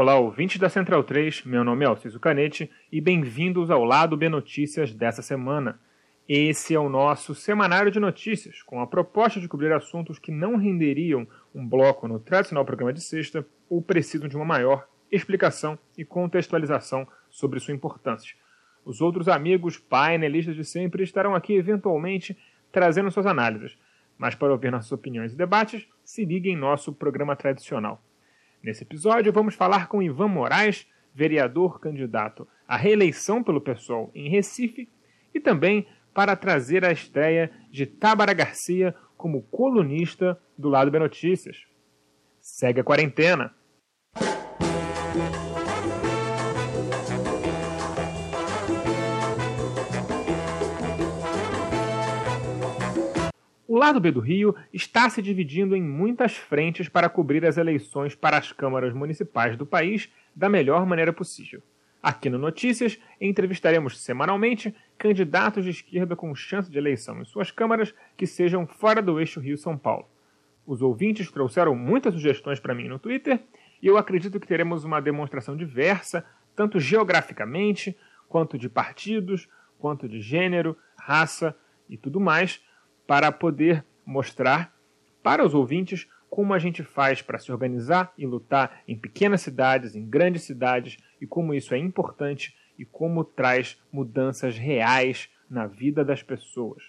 Olá, ouvintes da Central 3, meu nome é Alciso Canete e bem-vindos ao Lado B Notícias dessa semana. Esse é o nosso semanário de notícias, com a proposta de cobrir assuntos que não renderiam um bloco no tradicional programa de sexta ou precisam de uma maior explicação e contextualização sobre sua importância. Os outros amigos painelistas de sempre estarão aqui eventualmente trazendo suas análises, mas para ouvir nossas opiniões e debates, se ligue em nosso programa tradicional. Nesse episódio, vamos falar com Ivan Moraes, vereador candidato à reeleição pelo PSOL em Recife, e também para trazer a estreia de Tábara Garcia como colunista do Lado B Notícias. Segue a quarentena! Lado B do Rio está se dividindo em muitas frentes para cobrir as eleições para as câmaras municipais do país da melhor maneira possível. Aqui no Notícias, entrevistaremos semanalmente candidatos de esquerda com chance de eleição em suas câmaras que sejam fora do eixo Rio-São Paulo. Os ouvintes trouxeram muitas sugestões para mim no Twitter e eu acredito que teremos uma demonstração diversa, tanto geograficamente, quanto de partidos, quanto de gênero, raça e tudo mais para poder mostrar para os ouvintes como a gente faz para se organizar e lutar em pequenas cidades, em grandes cidades, e como isso é importante e como traz mudanças reais na vida das pessoas.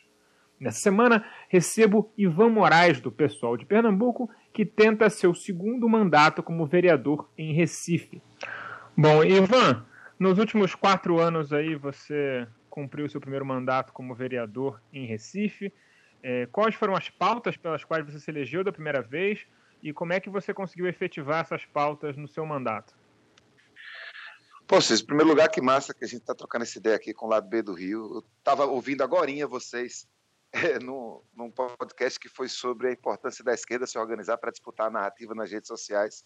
Nessa semana, recebo Ivan Moraes, do pessoal de Pernambuco, que tenta seu segundo mandato como vereador em Recife. Bom, Ivan, nos últimos quatro anos aí você cumpriu seu primeiro mandato como vereador em Recife. É, quais foram as pautas pelas quais você se elegeu da primeira vez e como é que você conseguiu efetivar essas pautas no seu mandato? Pô, Cícero, em primeiro lugar, que massa que a gente está trocando essa ideia aqui com o lado B do Rio. Eu estava ouvindo agora vocês é, no, num podcast que foi sobre a importância da esquerda se organizar para disputar a narrativa nas redes sociais.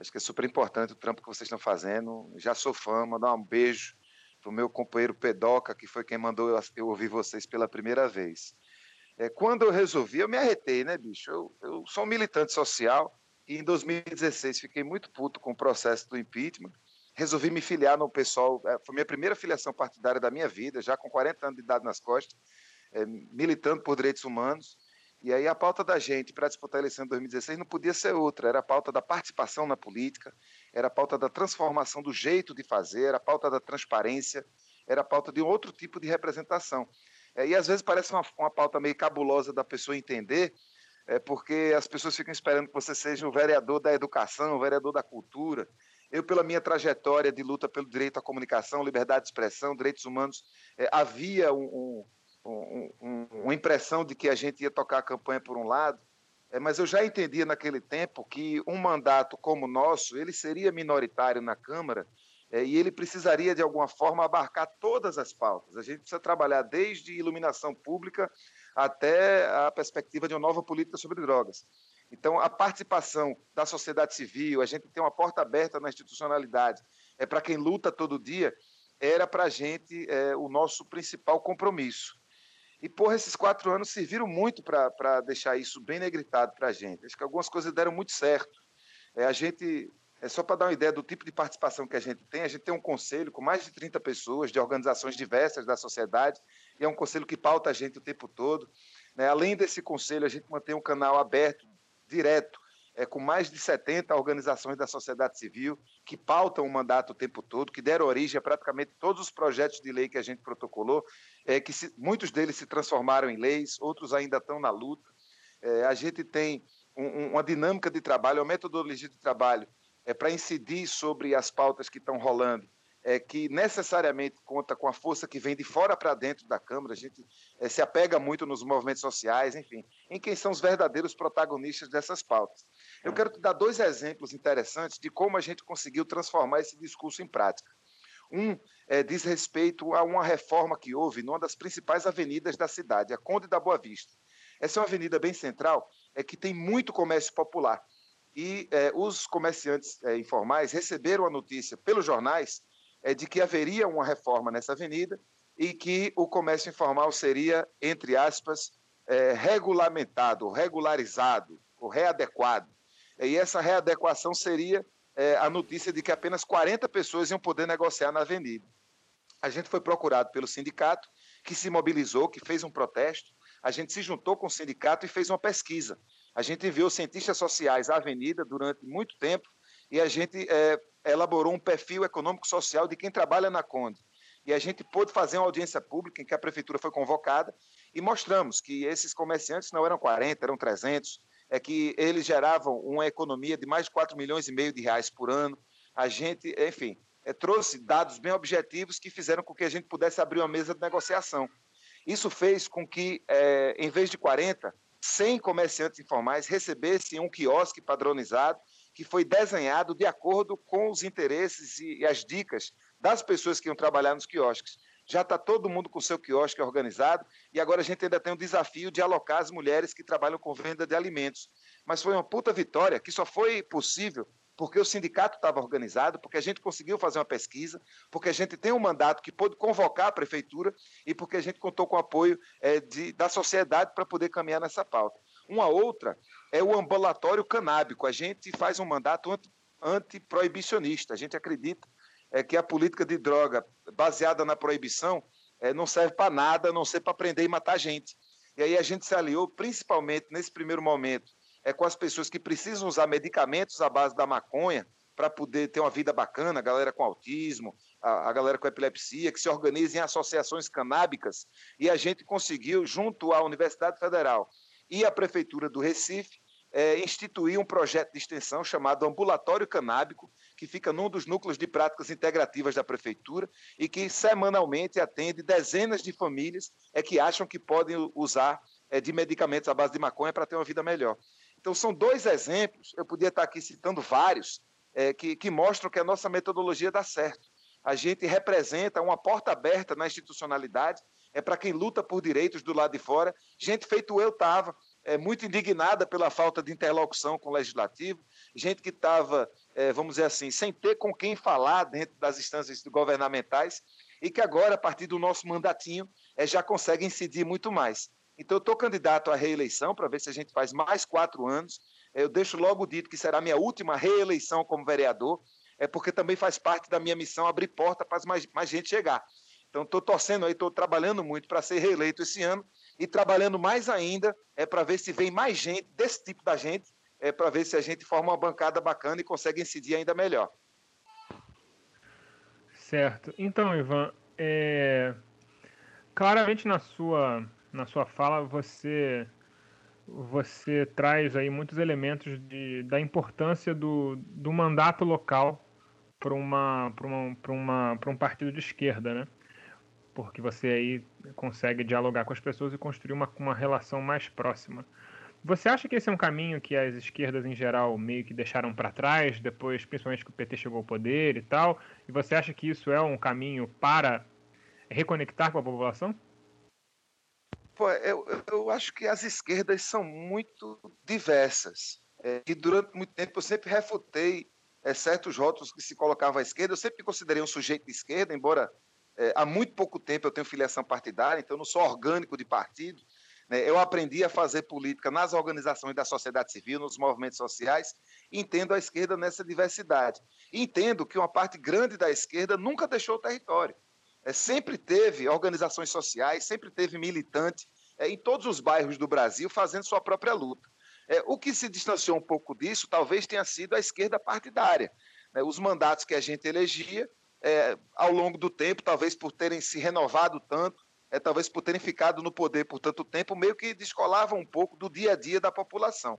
Acho que é super importante o trampo que vocês estão fazendo. Já sou fã, mandar um beijo para o meu companheiro Pedoca, que foi quem mandou eu, eu ouvir vocês pela primeira vez. É, quando eu resolvi, eu me arretei, né, bicho? Eu, eu sou um militante social e em 2016 fiquei muito puto com o processo do impeachment. Resolvi me filiar no pessoal, é, foi minha primeira filiação partidária da minha vida, já com 40 anos de idade nas costas, é, militando por direitos humanos. E aí a pauta da gente para disputar a eleição de 2016 não podia ser outra, era a pauta da participação na política, era a pauta da transformação do jeito de fazer, era a pauta da transparência, era a pauta de outro tipo de representação. É, e às vezes parece uma, uma pauta meio cabulosa da pessoa entender, é, porque as pessoas ficam esperando que você seja o vereador da educação, o vereador da cultura. Eu, pela minha trajetória de luta pelo direito à comunicação, liberdade de expressão, direitos humanos, é, havia um, um, um, uma impressão de que a gente ia tocar a campanha por um lado, é, mas eu já entendia naquele tempo que um mandato como o nosso, ele seria minoritário na Câmara, é, e ele precisaria, de alguma forma, abarcar todas as pautas. A gente precisa trabalhar desde iluminação pública até a perspectiva de uma nova política sobre drogas. Então, a participação da sociedade civil, a gente tem uma porta aberta na institucionalidade, é para quem luta todo dia, era para a gente é, o nosso principal compromisso. E, por esses quatro anos serviram muito para deixar isso bem negritado para a gente. Acho que algumas coisas deram muito certo. É, a gente é só para dar uma ideia do tipo de participação que a gente tem. A gente tem um conselho com mais de 30 pessoas de organizações diversas da sociedade, e é um conselho que pauta a gente o tempo todo. Né? Além desse conselho, a gente mantém um canal aberto, direto, é, com mais de 70 organizações da sociedade civil que pautam o mandato o tempo todo, que deram origem a praticamente todos os projetos de lei que a gente protocolou, é, que se, muitos deles se transformaram em leis, outros ainda estão na luta. É, a gente tem um, uma dinâmica de trabalho, uma metodologia de trabalho é, para incidir sobre as pautas que estão rolando, é, que necessariamente conta com a força que vem de fora para dentro da Câmara, a gente é, se apega muito nos movimentos sociais, enfim, em quem são os verdadeiros protagonistas dessas pautas. Eu quero te dar dois exemplos interessantes de como a gente conseguiu transformar esse discurso em prática. Um é, diz respeito a uma reforma que houve numa das principais avenidas da cidade, a Conde da Boa Vista. Essa é uma avenida bem central, é que tem muito comércio popular e é, os comerciantes é, informais receberam a notícia pelos jornais é, de que haveria uma reforma nessa avenida e que o comércio informal seria, entre aspas, regulamentado, regularizado, ou readequado. E essa readequação seria é, a notícia de que apenas 40 pessoas iam poder negociar na avenida. A gente foi procurado pelo sindicato, que se mobilizou, que fez um protesto. A gente se juntou com o sindicato e fez uma pesquisa. A gente enviou cientistas sociais à avenida durante muito tempo e a gente é, elaborou um perfil econômico-social de quem trabalha na Conde. E a gente pôde fazer uma audiência pública em que a prefeitura foi convocada e mostramos que esses comerciantes não eram 40, eram 300, é que eles geravam uma economia de mais de 4 milhões e meio de reais por ano. A gente, enfim, é, trouxe dados bem objetivos que fizeram com que a gente pudesse abrir uma mesa de negociação. Isso fez com que, é, em vez de 40, 100 comerciantes informais recebessem um quiosque padronizado que foi desenhado de acordo com os interesses e, as dicas das pessoas que iam trabalhar nos quiosques. Já está todo mundo com seu quiosque organizado e agora a gente ainda tem o desafio de alocar as mulheres que trabalham com venda de alimentos. Mas foi uma puta vitória que só foi possível porque o sindicato estava organizado, porque a gente conseguiu fazer uma pesquisa, porque a gente tem um mandato que pôde convocar a prefeitura e porque a gente contou com o apoio é, de, da sociedade para poder caminhar nessa pauta. Uma outra é o ambulatório canábico. A gente faz um mandato antiproibicionista. Anti a gente acredita é, que a política de droga baseada na proibição é, não serve para nada, a não ser para prender e matar gente. E aí a gente se aliou, principalmente nesse primeiro momento, é com as pessoas que precisam usar medicamentos à base da maconha para poder ter uma vida bacana, a galera com autismo, a, a, galera com epilepsia, que se organizem em associações canábicas. E a gente conseguiu, junto à Universidade Federal e à Prefeitura do Recife, é, instituir um projeto de extensão chamado Ambulatório Canábico, que fica num dos núcleos de práticas integrativas da Prefeitura e que semanalmente atende dezenas de famílias é, que acham que podem usar é, de medicamentos à base de maconha para ter uma vida melhor. Então, são dois exemplos, eu podia estar aqui citando vários, é, que, que mostram que a nossa metodologia dá certo. A gente representa uma porta aberta na institucionalidade, é para quem luta por direitos do lado de fora. Gente feito eu estava, é, muito indignada pela falta de interlocução com o legislativo, gente que estava, é, vamos dizer assim, sem ter com quem falar dentro das instâncias governamentais, e que agora, a partir do nosso mandatinho, é, já consegue incidir muito mais. Então, eu estou candidato à reeleição para ver se a gente faz mais quatro anos. Eu deixo logo dito que será minha última reeleição como vereador, é porque também faz parte da minha missão abrir porta para mais, mais gente chegar. Então, estou torcendo aí, estou trabalhando muito para ser reeleito esse ano e trabalhando mais ainda é para ver se vem mais gente desse tipo da gente, é para ver se a gente forma uma bancada bacana e consegue incidir ainda melhor. Certo. Então, Ivan, é... claramente na sua na sua fala você você traz aí muitos elementos de, da importância do, do mandato local para uma, uma, uma, um partido de esquerda, né? Porque você aí consegue dialogar com as pessoas e construir uma, uma relação mais próxima. Você acha que esse é um caminho que as esquerdas em geral meio que deixaram para trás, depois, principalmente que o PT chegou ao poder e tal? E você acha que isso é um caminho para reconectar com a população? Pô, eu, eu acho que as esquerdas são muito diversas. É, e durante muito tempo eu sempre refutei é, certos rótulos que se colocavam à esquerda. Eu sempre me considerei um sujeito de esquerda, embora é, há muito pouco tempo eu tenho filiação partidária, então eu não sou orgânico de partido. Né? Eu aprendi a fazer política nas organizações da sociedade civil, nos movimentos sociais, entendo a esquerda nessa diversidade. Entendo que uma parte grande da esquerda nunca deixou o território é, sempre teve organizações sociais, sempre teve militante é, em todos os bairros do Brasil fazendo sua própria luta. É, o que se distanciou um pouco disso talvez tenha sido a esquerda partidária. Né? Os mandatos que a gente elegia, é, ao longo do tempo, talvez por terem se renovado tanto, é, talvez por terem ficado no poder por tanto tempo, meio que descolavam um pouco do dia a dia da população.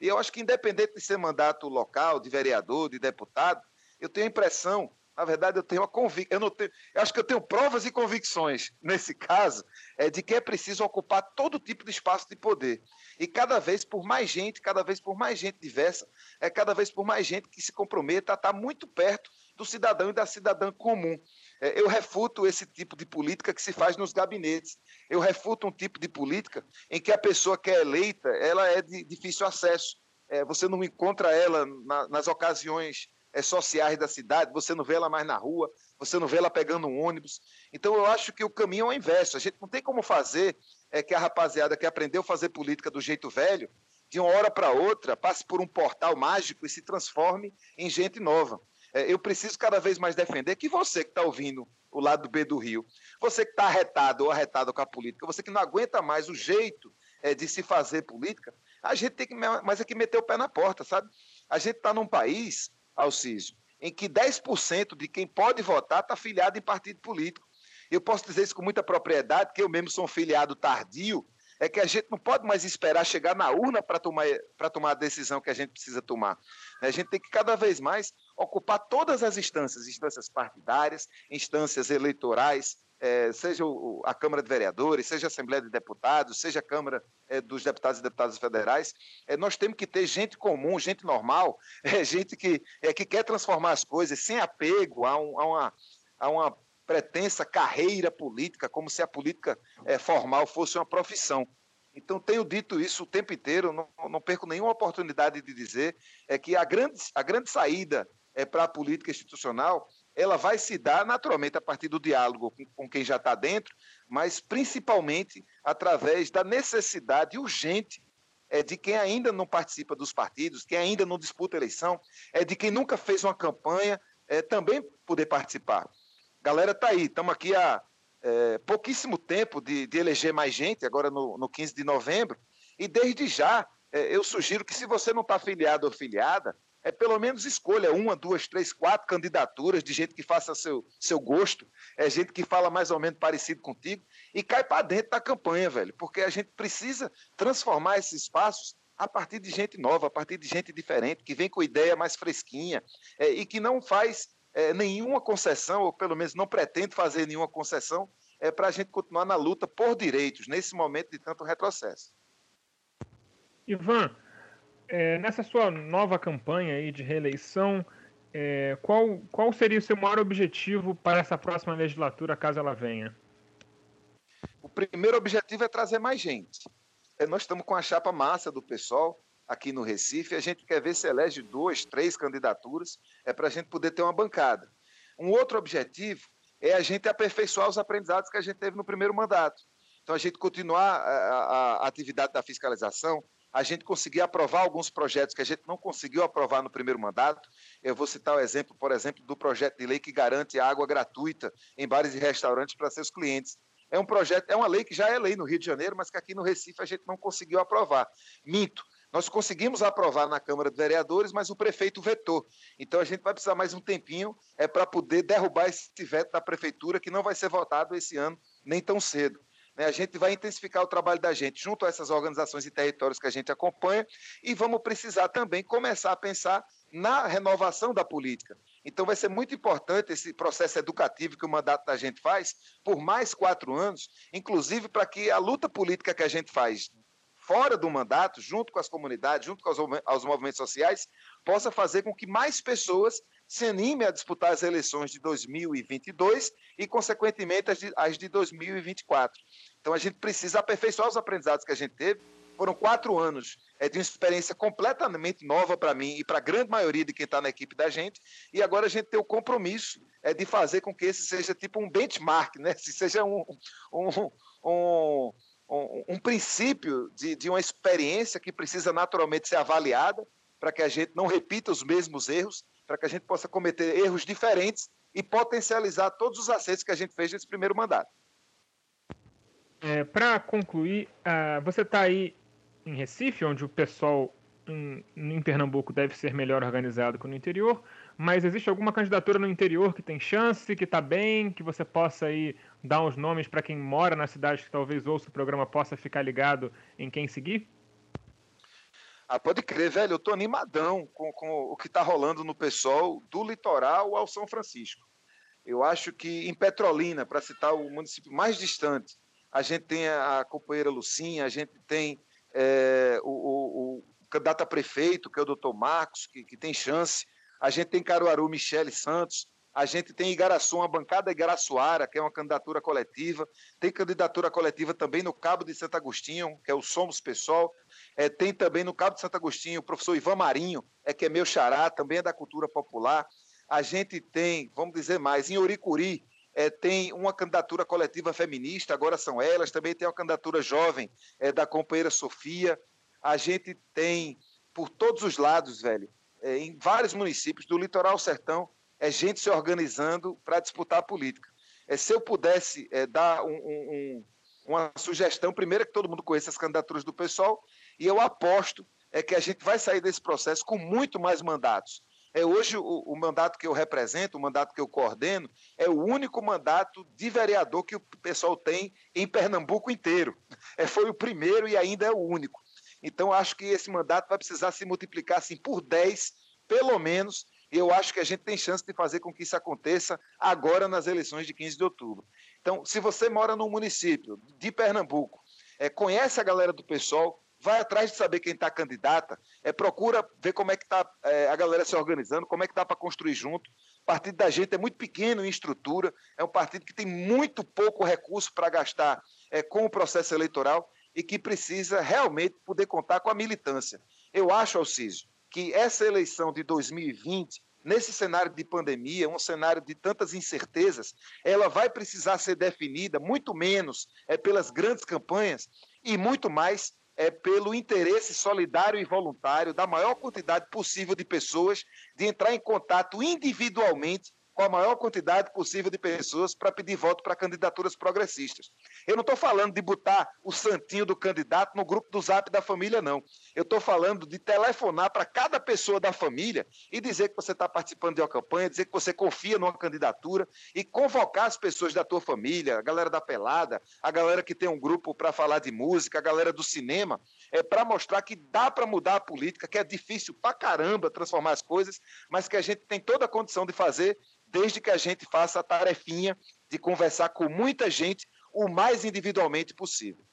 E eu acho que, independente de ser mandato local, de vereador, de deputado, eu tenho a impressão na verdade, eu tenho uma convicção. Eu, não tenho, eu acho que eu tenho provas e convicções, nesse caso, é, de que é preciso ocupar todo tipo de espaço de poder. E cada vez por mais gente, cada vez por mais gente diversa, é cada vez por mais gente que se comprometa a estar muito perto do cidadão e da cidadã comum. É, eu refuto esse tipo de política que se faz nos gabinetes. Eu refuto um tipo de política em que a pessoa que é eleita ela é de difícil acesso. É, você não encontra ela na, nas ocasiões é, sociais da cidade, você não vê ela mais na rua, você não vê ela pegando um ônibus. Então eu acho que o caminho é o inverso. A gente não tem como fazer é, que a rapaziada que aprendeu a fazer política do jeito velho de uma hora para outra, passe por um portal mágico e se transforme em gente nova. É, eu preciso cada vez mais defender que você que está ouvindo o lado B do Rio, você que está arretado ou arretado com a política, você que não aguenta mais o jeito é, de se fazer política, a gente tem que mais é que meter o pé na porta, sabe? A gente está num país, Alcísio, em que 10% de quem pode votar está filiado em partido político. Eu posso dizer isso com muita propriedade, que eu mesmo sou um filiado tardio, é que a gente não pode mais esperar chegar na urna para tomar, tomar a decisão que a gente precisa tomar. A gente tem que cada vez mais ocupar todas as instâncias, instâncias partidárias, instâncias eleitorais, é, seja o, a Câmara de Vereadores, seja a Assembleia de Deputados, seja a Câmara é, dos Deputados e Deputadas Federais, é, nós temos que ter gente comum, gente normal, é, gente que, é, que quer transformar as coisas sem apego a, um, a, uma, a uma pretensa carreira política, como se a política é, formal fosse uma profissão. Então, tenho dito isso o tempo inteiro, não, não perco nenhuma oportunidade de dizer é que a grande, a grande saída é, para a política institucional ela vai se dar naturalmente a partir do diálogo com, quem já está dentro, mas principalmente através da necessidade urgente é, de quem ainda não participa dos partidos, quem ainda não disputa eleição, é de quem nunca fez uma campanha, é, também poder participar. Galera, tá aí, estamos aqui há é, pouquíssimo tempo de, de, eleger mais gente, agora no, no 15 de novembro, e desde já é, eu sugiro que se você não está afiliado ou filiada, é pelo menos escolha uma, duas, três, quatro candidaturas de gente que faça seu, seu gosto, é gente que fala mais ou menos parecido contigo e cai para dentro da campanha, velho, porque a gente precisa transformar esses espaços a partir de gente nova, a partir de gente diferente, que vem com ideia mais fresquinha é, e que não faz é, nenhuma concessão, ou pelo menos não pretende fazer nenhuma concessão, é, para a gente continuar na luta por direitos, nesse momento de tanto retrocesso. Ivan, é, nessa sua nova campanha aí de reeleição, é, qual, qual seria o seu maior objetivo para essa próxima legislatura, caso ela venha? O primeiro objetivo é trazer mais gente. É, nós estamos com a chapa massa do pessoal aqui no Recife, a gente quer ver se elege duas, três candidaturas, é para a gente poder ter uma bancada. Um outro objetivo é a gente aperfeiçoar os aprendizados que a gente teve no primeiro mandato. Então, a gente continuar a, a, a atividade da fiscalização, a gente conseguir aprovar alguns projetos que a gente não conseguiu aprovar no primeiro mandato. Eu vou citar o exemplo, por exemplo, do projeto de lei que garante água gratuita em bares e restaurantes para seus clientes. É um projeto, é uma lei que já é lei no Rio de Janeiro, mas que aqui no Recife a gente não conseguiu aprovar. Minto. Nós conseguimos aprovar na Câmara de Vereadores, mas o prefeito vetou. Então a gente vai precisar mais um tempinho é para poder derrubar esse veto da prefeitura que não vai ser votado esse ano nem tão cedo. Né? A gente vai intensificar o trabalho da gente junto a essas organizações e territórios que a gente acompanha e vamos precisar também começar a pensar na renovação da política. Então vai ser muito importante esse processo educativo que o mandato da gente faz por mais quatro anos, inclusive para que a luta política que a gente faz fora do mandato, junto com as comunidades, junto com os, movimentos sociais, possa fazer com que mais pessoas se animem a disputar as eleições de 2022 e, consequentemente, as de, as de 2024. Então, a gente precisa aperfeiçoar os aprendizados que a gente teve. Foram quatro anos é, de uma experiência completamente nova para mim e para a grande maioria de quem está na equipe da gente. E agora a gente tem o compromisso é, de fazer com que esse seja tipo um benchmark, né? Se seja um, um, um um, um princípio de, de uma experiência que precisa naturalmente ser avaliada para que a gente não repita os mesmos erros, para que a gente possa cometer erros diferentes e potencializar todos os acertos que a gente fez nesse primeiro mandato. É, para concluir, uh, você está aí em Recife, onde o pessoal em, em, Pernambuco deve ser melhor organizado que no interior, mas existe alguma candidatura no interior que tem chance, que está bem, que você possa aí dar uns nomes para quem mora na cidade que talvez ouça o programa possa ficar ligado em quem seguir? Ah, pode crer, velho. Eu tô animadão com, com o que está rolando no pessoal do litoral ao São Francisco. Eu acho que em Petrolina, para citar o município mais distante, a gente tem a companheira Lucinha, a gente tem é, o, o, o, candidato a prefeito, que é o doutor Marcos, que, que tem chance. A gente tem Caruaru, Michele Santos. A gente tem Igaraçu, uma bancada Igaraçuara, que é uma candidatura coletiva. Tem candidatura coletiva também no Cabo de Santo Agostinho, que é o Somos Pessoal. É, tem também no Cabo de Santo Agostinho o professor Ivan Marinho, é que é meu xará, também é da cultura popular. A gente tem, vamos dizer mais, em Oricuri, é, tem uma candidatura coletiva feminista, agora são elas. Também tem uma candidatura jovem é, da companheira Sofia. a gente tem por todos os lados, velho, é, em vários municípios do litoral sertão, é gente se organizando para disputar a política. É, se eu pudesse é, dar um, um, uma sugestão, primeiro que todo mundo conheça as candidaturas do pessoal, e eu aposto é que a gente vai sair desse processo com muito mais mandatos. É, hoje, o, o, mandato que eu represento, o mandato que eu coordeno, é o único mandato de vereador que o pessoal tem em Pernambuco inteiro. É, foi o primeiro e ainda é o único. Então, acho que esse mandato vai precisar se multiplicar assim, por 10, pelo menos, e eu acho que a gente tem chance de fazer com que isso aconteça agora nas eleições de 15 de outubro. Então, se você mora num município de Pernambuco, é, conhece a galera do pessoal, vai atrás de saber quem está candidata, é, procura ver como é que está é, a galera se organizando, como é que dá para construir junto. O partido da gente é muito pequeno em estrutura, é um partido que tem muito pouco recurso para gastar é, com o processo eleitoral e que precisa realmente poder contar com a militância. Eu acho, Alcísio, que essa eleição de 2020, nesse cenário de pandemia, um cenário de tantas incertezas, ela vai precisar ser definida muito menos é, pelas grandes campanhas e muito mais é, pelo interesse solidário e voluntário da maior quantidade possível de pessoas de entrar em contato individualmente com a maior quantidade possível de pessoas para pedir voto para candidaturas progressistas. Eu não estou falando de botar o santinho do candidato no grupo do zap da família, não. Eu estou falando de telefonar para cada pessoa da família e dizer que você está participando de uma campanha, dizer que você confia numa candidatura e convocar as pessoas da tua família, a galera da pelada, a galera que tem um grupo para falar de música, a galera do cinema, é para mostrar que dá para mudar a política, que é difícil para caramba transformar as coisas, mas que a gente tem toda a condição de fazer desde que a gente faça a tarefinha de conversar com muita gente o mais individualmente possível.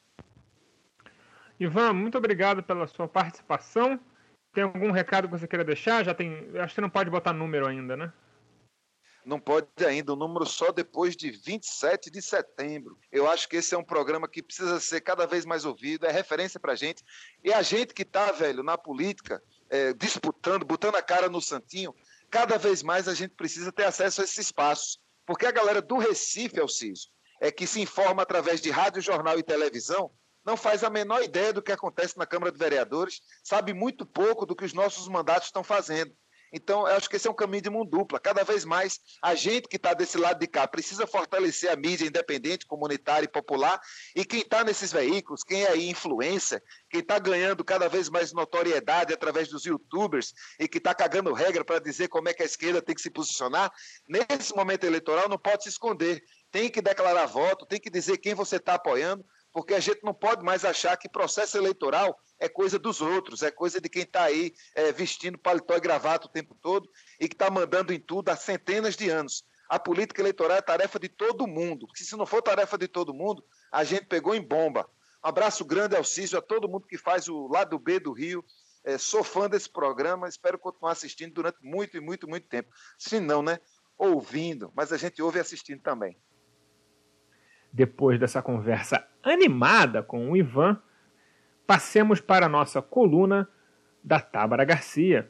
Ivan, muito obrigado pela sua participação. Tem algum recado que você queira deixar? Já tem, acho que não pode botar número ainda, né? Não pode ainda, o número só depois de 27 de setembro. Eu acho que esse é um programa que precisa ser cada vez mais ouvido, é referência para gente. E a gente que está, velho, na política, é, disputando, botando a cara no santinho, cada vez mais a gente precisa ter acesso a esses espaços. Porque a galera do Recife, Alciso, é que se informa através de rádio, jornal e televisão, não faz a menor ideia do que acontece na Câmara de Vereadores, sabe muito pouco do que os nossos mandatos estão fazendo. Então, eu acho que esse é um caminho de mão dupla. Cada vez mais, a gente que está desse lado de cá precisa fortalecer a mídia independente, comunitária e popular. E quem está nesses veículos, quem é aí influência, quem está ganhando cada vez mais notoriedade através dos youtubers e que está cagando regra para dizer como é que a esquerda tem que se posicionar, nesse momento eleitoral não pode se esconder. Tem que declarar voto, tem que dizer quem você está apoiando, porque a gente não pode mais achar que processo eleitoral é coisa dos outros, é coisa de quem está aí é, vestindo paletó e gravata o tempo todo e que está mandando em tudo há centenas de anos. A política eleitoral é tarefa de todo mundo, porque se não for tarefa de todo mundo, a gente pegou em bomba. Um abraço grande ao Cício, a todo mundo que faz o lado B do Rio. É, sou fã desse programa, espero continuar assistindo durante muito e muito, muito tempo. Se não, né? Ouvindo, mas a gente ouve assistindo também. Depois dessa conversa animada com o Ivan, passemos para a nossa coluna da Tábara Garcia.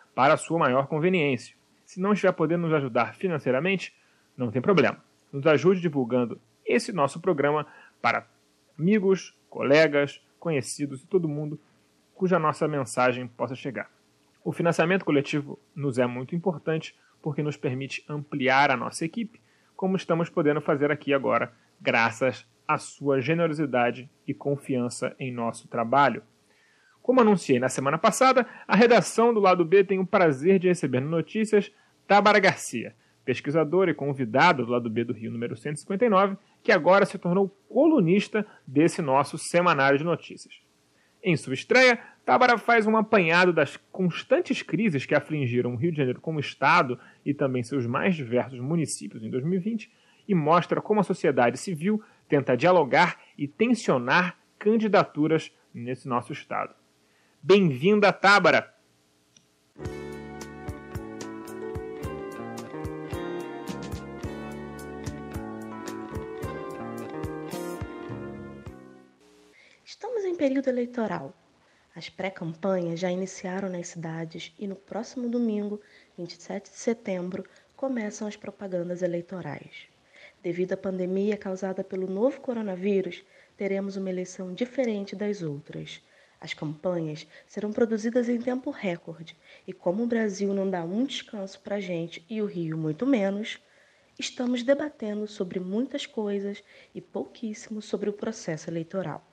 para sua maior conveniência. Se não estiver podendo nos ajudar financeiramente, não tem problema. Nos ajude divulgando esse nosso programa para amigos, colegas, conhecidos e todo mundo cuja nossa mensagem possa chegar. O financiamento coletivo nos é muito importante porque nos permite ampliar a nossa equipe, como estamos podendo fazer aqui agora, graças à sua generosidade e confiança em nosso trabalho. Como anunciei na semana passada, a redação do lado B tem o prazer de receber notícias Tábara Garcia, pesquisador e convidado do lado B do Rio número 159, que agora se tornou colunista desse nosso semanário de notícias. Em sua estreia, Tábara faz um apanhado das constantes crises que afligiram o Rio de Janeiro como Estado e também seus mais diversos municípios em 2020 e mostra como a sociedade civil tenta dialogar e tensionar candidaturas nesse nosso Estado. Bem-vinda, Tábara! Estamos em período eleitoral. As pré-campanhas já iniciaram nas cidades e no próximo domingo, 27 de setembro, começam as propagandas eleitorais. Devido à pandemia causada pelo novo coronavírus, teremos uma eleição diferente das outras. As campanhas serão produzidas em tempo recorde e, como o Brasil não dá um descanso para a gente e o Rio muito menos, estamos debatendo sobre muitas coisas e pouquíssimo sobre o processo eleitoral.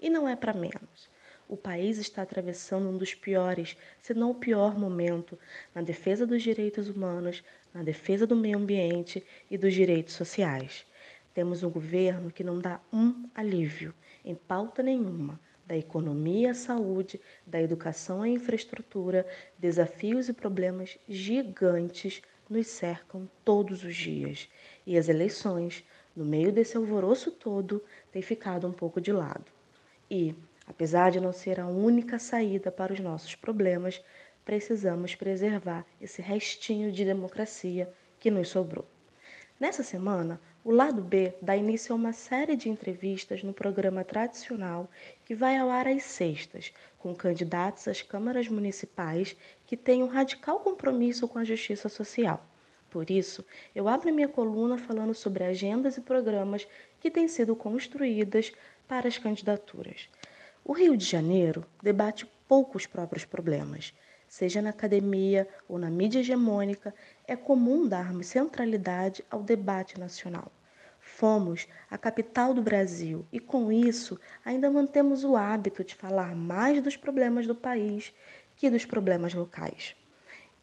E não é para menos. O país está atravessando um dos piores, se não o pior momento, na defesa dos direitos humanos, na defesa do meio ambiente e dos direitos sociais. Temos um governo que não dá um alívio, em pauta nenhuma da economia à saúde, da educação à infraestrutura, desafios e problemas gigantes nos cercam todos os dias. E as eleições, no meio desse alvoroço todo, têm ficado um pouco de lado. E, apesar de não ser a única saída para os nossos problemas, precisamos preservar esse restinho de democracia que nos sobrou. Nessa semana, o lado B dá início a uma série de entrevistas no programa tradicional que vai ao ar às sextas, com candidatos às câmaras municipais que têm um radical compromisso com a justiça social. Por isso, eu abro minha coluna falando sobre agendas e programas que têm sido construídas para as candidaturas. O Rio de Janeiro debate pouco os próprios problemas. Seja na academia ou na mídia hegemônica, é comum darmos centralidade ao debate nacional. Fomos a capital do Brasil e, com isso, ainda mantemos o hábito de falar mais dos problemas do país que dos problemas locais.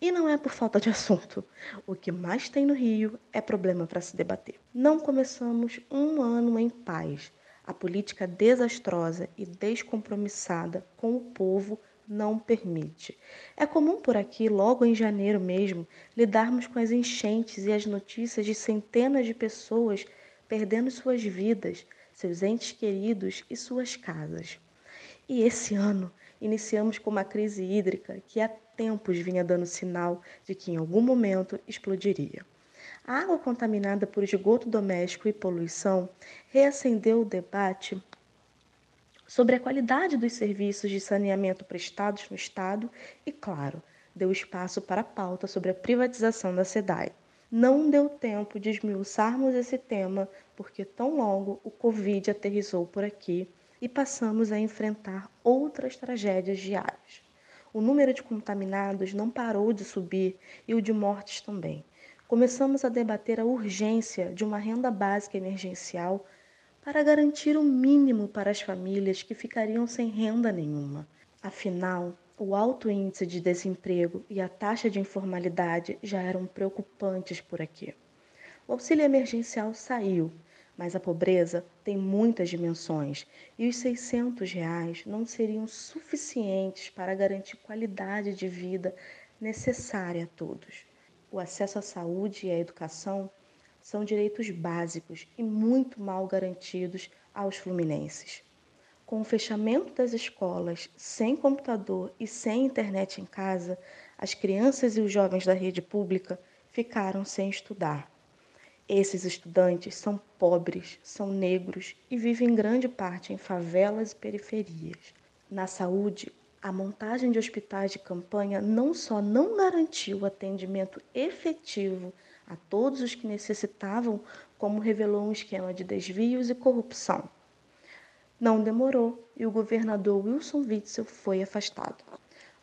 E não é por falta de assunto. O que mais tem no Rio é problema para se debater. Não começamos um ano em paz. A política desastrosa e descompromissada com o povo não permite. É comum por aqui, logo em janeiro mesmo, lidarmos com as enchentes e as notícias de centenas de pessoas perdendo suas vidas, seus entes queridos e suas casas. E esse ano iniciamos com uma crise hídrica que há tempos vinha dando sinal de que em algum momento explodiria. A água contaminada por esgoto doméstico e poluição reacendeu o debate sobre a qualidade dos serviços de saneamento prestados no Estado e, claro, deu espaço para a pauta sobre a privatização da SEDAI. Não deu tempo de esmiuçarmos esse tema, porque tão logo o Covid aterrizou por aqui e passamos a enfrentar outras tragédias diárias. O número de contaminados não parou de subir e o de mortes também. Começamos a debater a urgência de uma renda básica emergencial para garantir o mínimo para as famílias que ficariam sem renda nenhuma. Afinal, o alto índice de desemprego e a taxa de informalidade já eram preocupantes por aqui. O auxílio emergencial saiu, mas a pobreza tem muitas dimensões e os 600 reais não seriam suficientes para garantir qualidade de vida necessária a todos. O acesso à saúde e à educação são direitos básicos e muito mal garantidos aos fluminenses. Com o fechamento das escolas, sem computador e sem internet em casa, as crianças e os jovens da rede pública ficaram sem estudar. Esses estudantes são pobres, são negros e vivem em grande parte em favelas e periferias. Na saúde, a montagem de hospitais de campanha não só não garantiu atendimento efetivo a todos os que necessitavam, como revelou um esquema de desvios e corrupção. Não demorou e o governador Wilson Witzel foi afastado.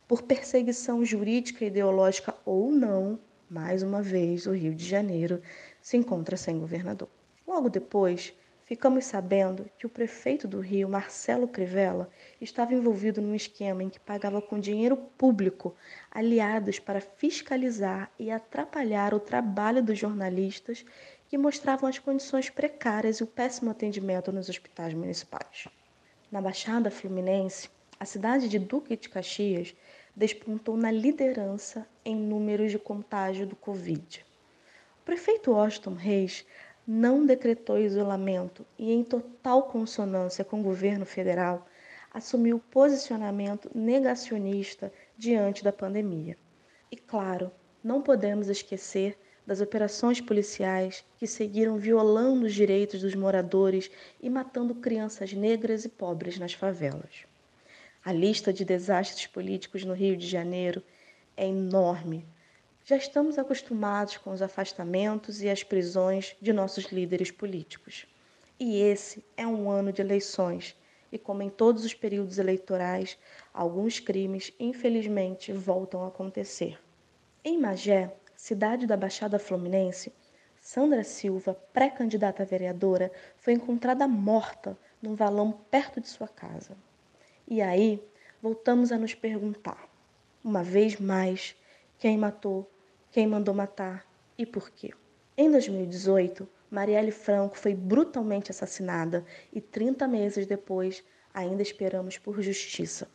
Por perseguição jurídica e ideológica ou não, mais uma vez o Rio de Janeiro se encontra sem governador. Logo depois, ficamos sabendo que o prefeito do Rio, Marcelo Crivella, estava envolvido num esquema em que pagava com dinheiro público aliados para fiscalizar e atrapalhar o trabalho dos jornalistas que mostravam as condições precárias e o péssimo atendimento nos hospitais municipais. Na Baixada Fluminense, a cidade de Duque de Caxias despontou na liderança em números de contágio do Covid. O prefeito Washington Reis não decretou isolamento e, em total consonância com o governo federal, assumiu posicionamento negacionista diante da pandemia. E, claro, não podemos esquecer das operações policiais que seguiram violando os direitos dos moradores e matando crianças negras e pobres nas favelas. A lista de desastres políticos no Rio de Janeiro é enorme já estamos acostumados com os afastamentos e as prisões de nossos líderes políticos. E esse é um ano de eleições, e como em todos os períodos eleitorais, alguns crimes, infelizmente, voltam a acontecer. Em Magé, cidade da Baixada Fluminense, Sandra Silva, pré-candidata a vereadora, foi encontrada morta num valão perto de sua casa. E aí, voltamos a nos perguntar, uma vez mais, quem matou quem mandou matar e por quê. Em 2018, Marielle Franco foi brutalmente assassinada e 30 meses depois ainda esperamos por justiça.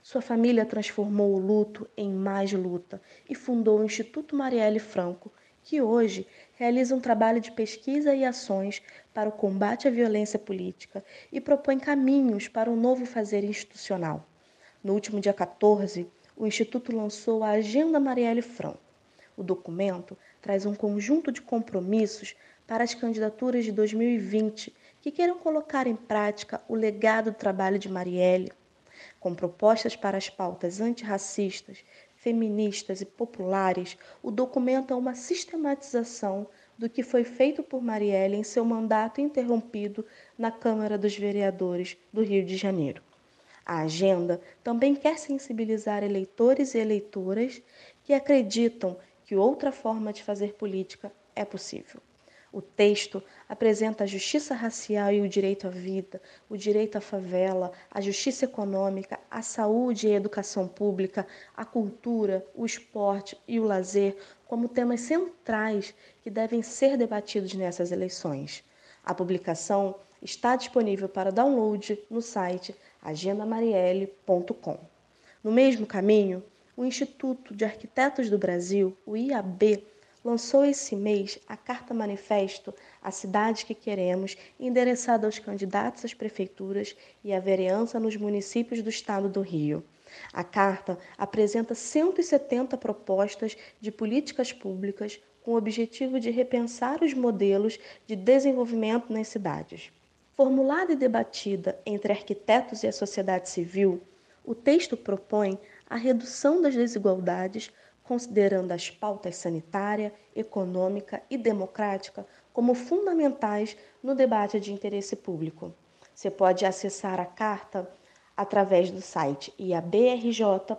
Sua família transformou o luto em mais luta e fundou o Instituto Marielle Franco, que hoje realiza um trabalho de pesquisa e ações para o combate à violência política e propõe caminhos para um novo fazer institucional. No último dia 14, o Instituto lançou a Agenda Marielle Franco o documento traz um conjunto de compromissos para as candidaturas de 2020 que queiram colocar em prática o legado do trabalho de Marielle, com propostas para as pautas antirracistas, feministas e populares, o documento é uma sistematização do que foi feito por Marielle em seu mandato interrompido na Câmara dos Vereadores do Rio de Janeiro. A agenda também quer sensibilizar eleitores e eleitoras que acreditam que outra forma de fazer política é possível. O texto apresenta a justiça racial e o direito à vida, o direito à favela, a justiça econômica, a saúde e a educação pública, a cultura, o esporte e o lazer como temas centrais que devem ser debatidos nessas eleições. A publicação está disponível para download no site agendamarielle.com. No mesmo caminho, o Instituto de Arquitetos do Brasil, o IAB, lançou esse mês a Carta Manifesto A Cidade que Queremos, endereçada aos candidatos às prefeituras e à vereança nos municípios do estado do Rio. A carta apresenta 170 propostas de políticas públicas com o objetivo de repensar os modelos de desenvolvimento nas cidades. Formulada e debatida entre arquitetos e a sociedade civil, o texto propõe a redução das desigualdades, considerando as pautas sanitária, econômica e democrática como fundamentais no debate de interesse público. Você pode acessar a carta através do site iabrj.org.br.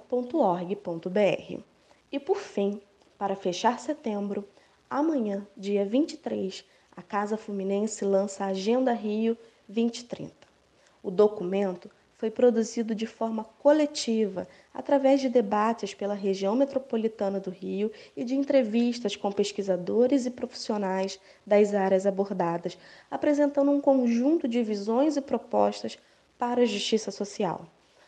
E por fim, para fechar setembro, amanhã, dia 23, a Casa Fluminense lança a Agenda Rio 2030. O documento foi produzido de forma coletiva, através de debates pela região metropolitana do Rio e de entrevistas com pesquisadores e profissionais das áreas abordadas, apresentando um conjunto de visões e propostas para a justiça social.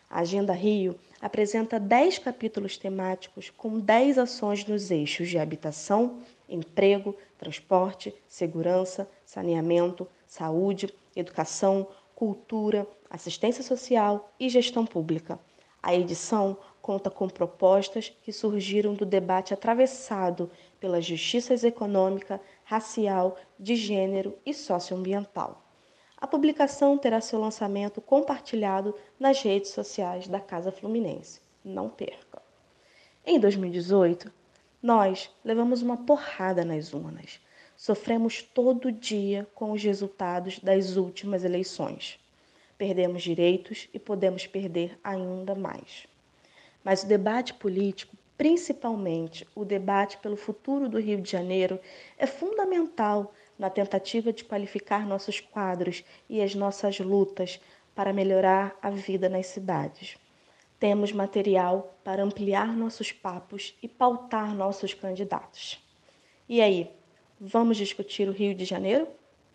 A Agenda Rio apresenta 10 capítulos temáticos com 10 ações nos eixos de habitação, emprego, transporte, segurança, saneamento, saúde, educação, cultura, assistência social e gestão pública. A edição conta com propostas que surgiram do debate atravessado pela justiça econômica, racial, de gênero e socioambiental. A publicação terá seu lançamento compartilhado nas redes sociais da Casa Fluminense. Não perca! Em 2018, nós levamos uma porrada nas urnas. Sofremos todo dia com os resultados das últimas eleições. Perdemos direitos e podemos perder ainda mais. Mas o debate político, principalmente o debate pelo futuro do Rio de Janeiro, é fundamental na tentativa de qualificar nossos quadros e as nossas lutas para melhorar a vida nas cidades. Temos material para ampliar nossos papos e pautar nossos candidatos. E aí, vamos discutir o Rio de Janeiro?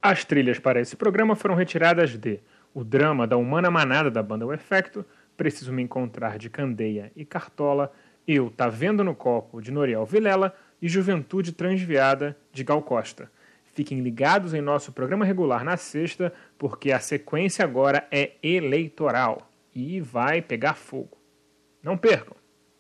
As trilhas para esse programa foram retiradas de O Drama da Humana Manada da banda O Efecto, Preciso Me Encontrar de Candeia e Cartola, Eu Tá Vendo no Copo de Noriel Vilela e Juventude Transviada de Gal Costa. Fiquem ligados em nosso programa regular na sexta, porque a sequência agora é eleitoral e vai pegar fogo. Não percam!